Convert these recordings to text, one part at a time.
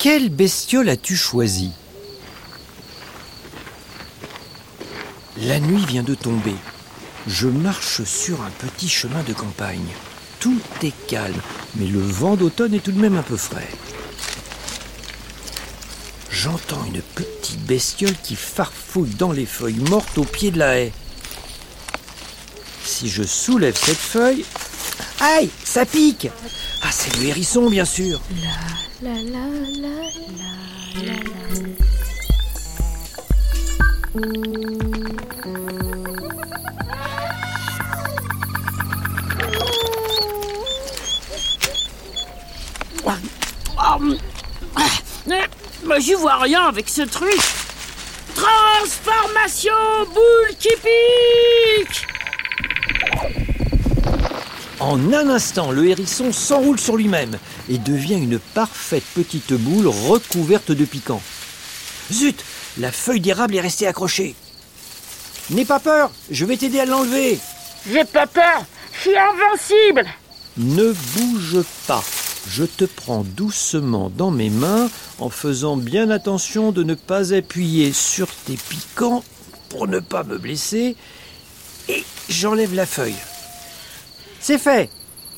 Quelle bestiole as-tu choisi La nuit vient de tomber. Je marche sur un petit chemin de campagne. Tout est calme, mais le vent d'automne est tout de même un peu frais. J'entends une petite bestiole qui farfouille dans les feuilles mortes au pied de la haie. Si je soulève cette feuille... Aïe, ça pique Ah, c'est le hérisson, bien sûr. La la la la. Mais j'y vois rien avec ce truc. Transformation boule qui pique En un instant, le hérisson s'enroule sur lui-même et devient une parfaite petite boule recouverte de piquants. Zut La feuille d'érable est restée accrochée. N'aie pas peur, je vais t'aider à l'enlever. J'ai pas peur, je suis invincible Ne bouge pas. Je te prends doucement dans mes mains en faisant bien attention de ne pas appuyer sur tes piquants pour ne pas me blesser. Et j'enlève la feuille. C'est fait.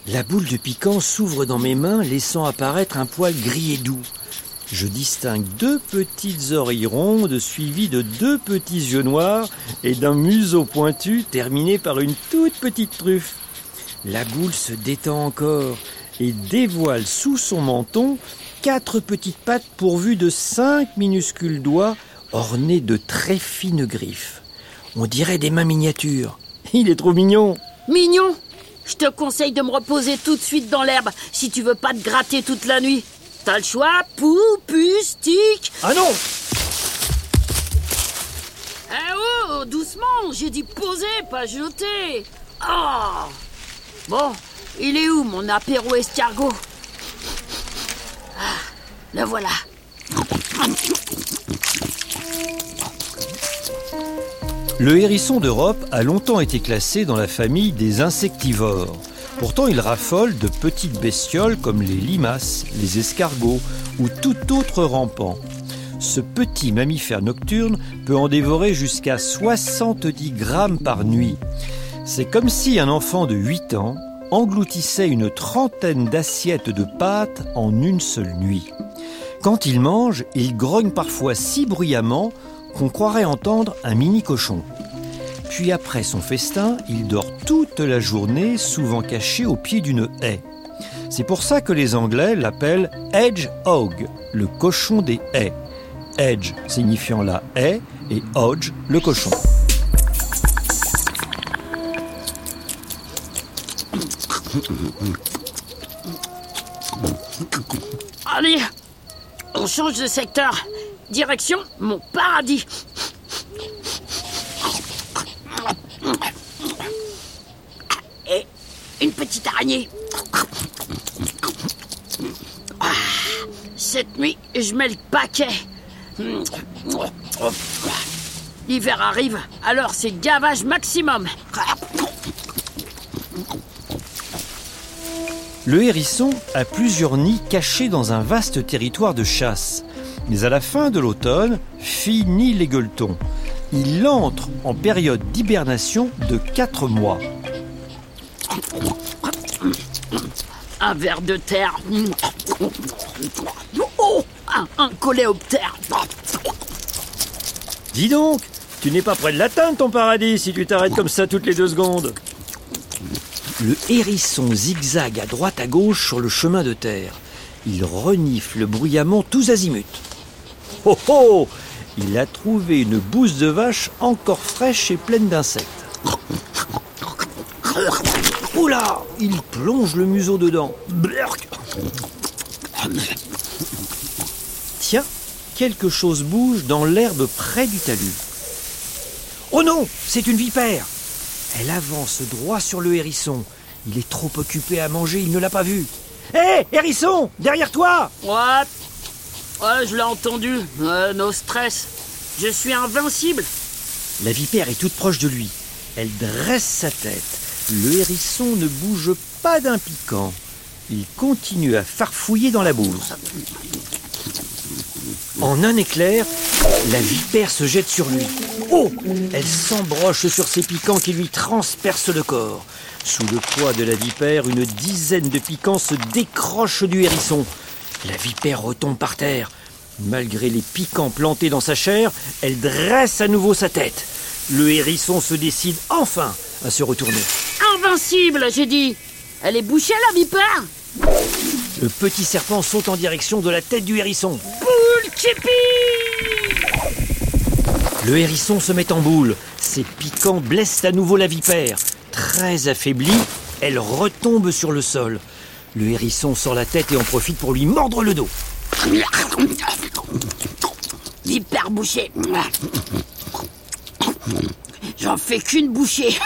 La boule de piquant s'ouvre dans mes mains, laissant apparaître un poil gris et doux. Je distingue deux petites oreilles rondes suivies de deux petits yeux noirs et d'un museau pointu terminé par une toute petite truffe. La boule se détend encore et dévoile sous son menton quatre petites pattes pourvues de cinq minuscules doigts ornés de très fines griffes. On dirait des mains miniatures. Il est trop mignon. Mignon Je te conseille de me reposer tout de suite dans l'herbe si tu veux pas te gratter toute la nuit. T'as le choix, pou, pu, stick. Ah non Eh oh, doucement, j'ai dit poser, pas jeter. Oh Bon, il est où mon apéro escargot Ah, le voilà. Le hérisson d'Europe a longtemps été classé dans la famille des insectivores. Pourtant, il raffole de petites bestioles comme les limaces, les escargots ou tout autre rampant. Ce petit mammifère nocturne peut en dévorer jusqu'à 70 grammes par nuit. C'est comme si un enfant de 8 ans engloutissait une trentaine d'assiettes de pâtes en une seule nuit. Quand il mange, il grogne parfois si bruyamment qu'on croirait entendre un mini cochon. Puis après son festin, il dort toute la journée, souvent caché au pied d'une haie. C'est pour ça que les Anglais l'appellent hedgehog, le cochon des haies. Hedge signifiant la haie et hodge, le cochon. Allez, on change de secteur. Direction mon paradis. Et une petite araignée. Ah, Cette nuit, je mets le paquet. L'hiver arrive, alors c'est gavage maximum. Le hérisson a plusieurs nids cachés dans un vaste territoire de chasse. Mais à la fin de l'automne, finit les gueuletons. Il entre en période d'hibernation de 4 mois. Un ver de terre. Oh, un, un coléoptère. Dis donc, tu n'es pas près de l'atteindre ton paradis si tu t'arrêtes comme ça toutes les deux secondes. Le hérisson zigzague à droite à gauche sur le chemin de terre. Il renifle bruyamment tous azimuts. Oh oh Il a trouvé une bouse de vache encore fraîche et pleine d'insectes. Oula Il plonge le museau dedans. Tiens, quelque chose bouge dans l'herbe près du talus. Oh non C'est une vipère Elle avance droit sur le hérisson. Il est trop occupé à manger, il ne l'a pas vu. Hé, hérisson Derrière toi What? Je l'ai entendu. No stress. Je suis invincible. La vipère est toute proche de lui. Elle dresse sa tête. Le hérisson ne bouge pas d'un piquant. Il continue à farfouiller dans la bouse. En un éclair, la vipère se jette sur lui. Oh Elle s'embroche sur ses piquants qui lui transpercent le corps. Sous le poids de la vipère, une dizaine de piquants se décrochent du hérisson. La vipère retombe par terre. Malgré les piquants plantés dans sa chair, elle dresse à nouveau sa tête. Le hérisson se décide enfin à se retourner. Invincible, j'ai dit Elle est bouchée, la vipère Le petit serpent saute en direction de la tête du hérisson. Boule Chippy Le hérisson se met en boule. Ses piquants blessent à nouveau la vipère. Très affaiblie, elle retombe sur le sol. Le hérisson sort la tête et en profite pour lui mordre le dos. Vipère bouchée J'en fais qu'une bouchée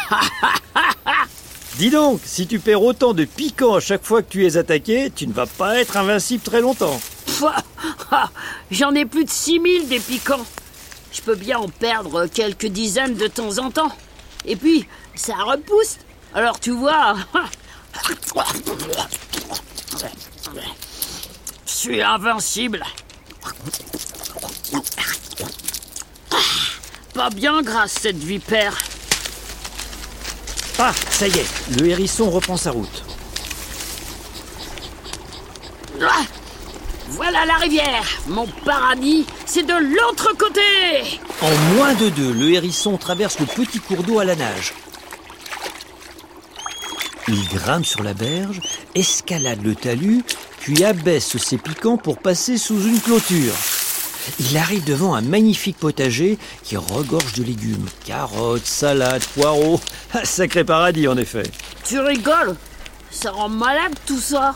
Dis donc, si tu perds autant de piquants à chaque fois que tu es attaqué, tu ne vas pas être invincible très longtemps. J'en ai plus de 6000 des piquants. Je peux bien en perdre quelques dizaines de temps en temps. Et puis, ça repousse. Alors tu vois. Je suis invincible. Pas bien grâce cette vipère. Ah, ça y est, le hérisson reprend sa route. Ah, voilà la rivière. Mon paradis, c'est de l'autre côté. En moins de deux, le hérisson traverse le petit cours d'eau à la nage. Il grimpe sur la berge, escalade le talus, puis abaisse ses piquants pour passer sous une clôture. Il arrive devant un magnifique potager qui regorge de légumes. Carottes, salades, poireaux. Un sacré paradis en effet. Tu rigoles? Ça rend malade tout ça.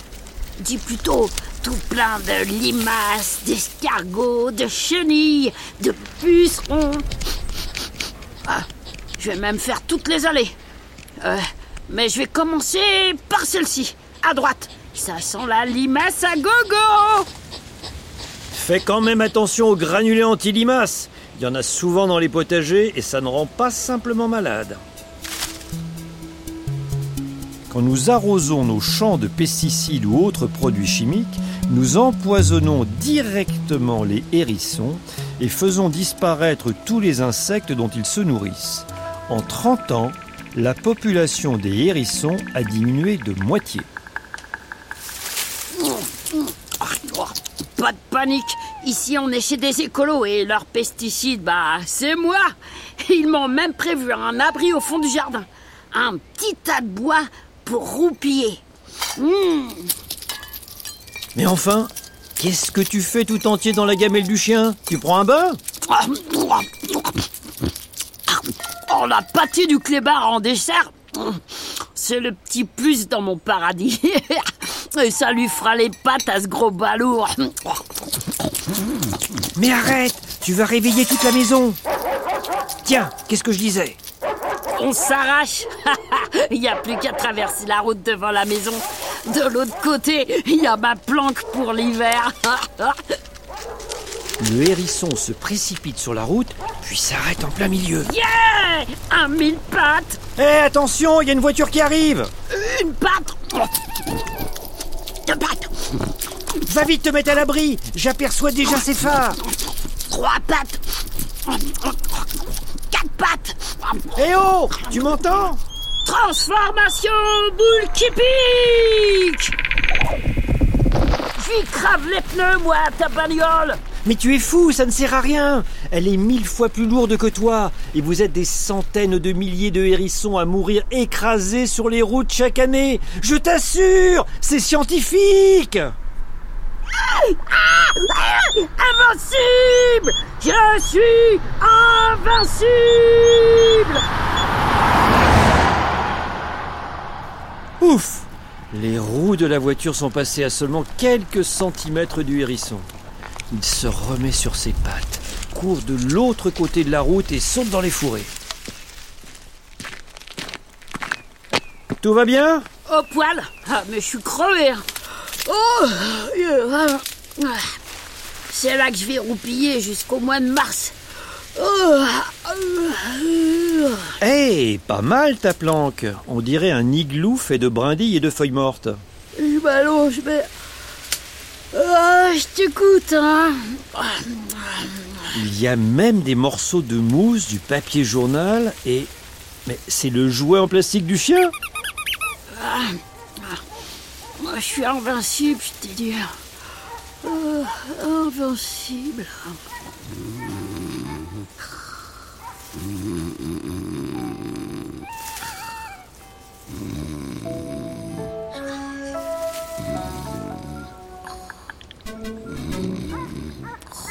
Dis plutôt tout plein de limaces, d'escargots, de chenilles, de pucerons. Ah, je vais même faire toutes les allées. Euh, mais je vais commencer par celle-ci, à droite. Ça sent la limace à gogo Fais quand même attention aux granulés anti-limaces. Il y en a souvent dans les potagers et ça ne rend pas simplement malade. Quand nous arrosons nos champs de pesticides ou autres produits chimiques, nous empoisonnons directement les hérissons et faisons disparaître tous les insectes dont ils se nourrissent. En 30 ans, la population des hérissons a diminué de moitié. Pas de panique, ici on est chez des écolos et leurs pesticides, bah c'est moi Ils m'ont même prévu un abri au fond du jardin. Un petit tas de bois pour roupiller. Mmh. Mais enfin, qu'est-ce que tu fais tout entier dans la gamelle du chien? Tu prends un bain? Oh, la pâté du clébard en dessert C'est le petit plus dans mon paradis. Et ça lui fera les pattes à ce gros balourd. Mais arrête Tu vas réveiller toute la maison Tiens, qu'est-ce que je disais? On s'arrache Il n'y a plus qu'à traverser la route devant la maison. De l'autre côté, il y a ma planque pour l'hiver. Le hérisson se précipite sur la route, puis s'arrête en plein milieu. Yeah Un mille pattes. Hé, attention, il y a une voiture qui arrive. Une patte. Deux pattes Va vite te mettre à l'abri J'aperçois déjà ses phares. Trois pattes. Quatre pattes. Eh oh Tu m'entends? Transformation boule qui pique. J'y crave les pneus, moi, ta bagnole Mais tu es fou, ça ne sert à rien. Elle est mille fois plus lourde que toi, et vous êtes des centaines de milliers de hérissons à mourir écrasés sur les routes chaque année. Je t'assure C'est scientifique. Invincible! Je suis invincible! Ouf! Les roues de la voiture sont passées à seulement quelques centimètres du hérisson. Il se remet sur ses pattes, court de l'autre côté de la route et saute dans les fourrés. Tout va bien? Au poil? Ah, mais je suis crevé hein. Oh. C'est là que je vais roupiller jusqu'au mois de mars. Oh, euh, Eh, pas mal ta planque On dirait un igloo fait de brindilles et de feuilles mortes. Je m'allonge, mais Ah, je t'écoute, hein. Il y a même des morceaux de mousse, du papier journal et... Mais c'est le jouet en plastique du chien Moi, je suis invincible, je t'ai dit. Euh, invincible.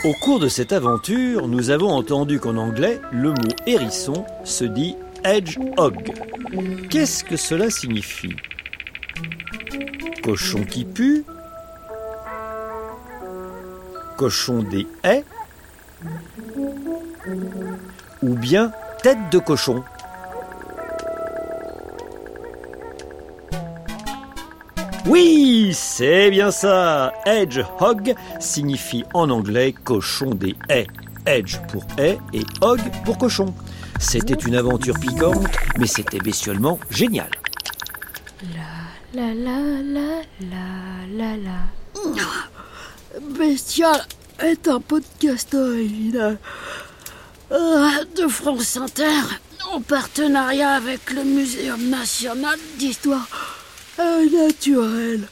Au cours de cette aventure, nous avons entendu qu'en anglais, le mot hérisson se dit hedgehog. Qu'est-ce que cela signifie? Cochon qui pue. Cochon des haies. Ou bien tête de cochon Oui, c'est bien ça. Hedgehog signifie en anglais cochon des haies. Hedge pour haie et hog pour cochon. C'était une aventure piquante, mais c'était bestiolement génial. La la la la la la. Bestial est un podcast original euh, de France Inter en partenariat avec le Muséum national d'histoire naturelle.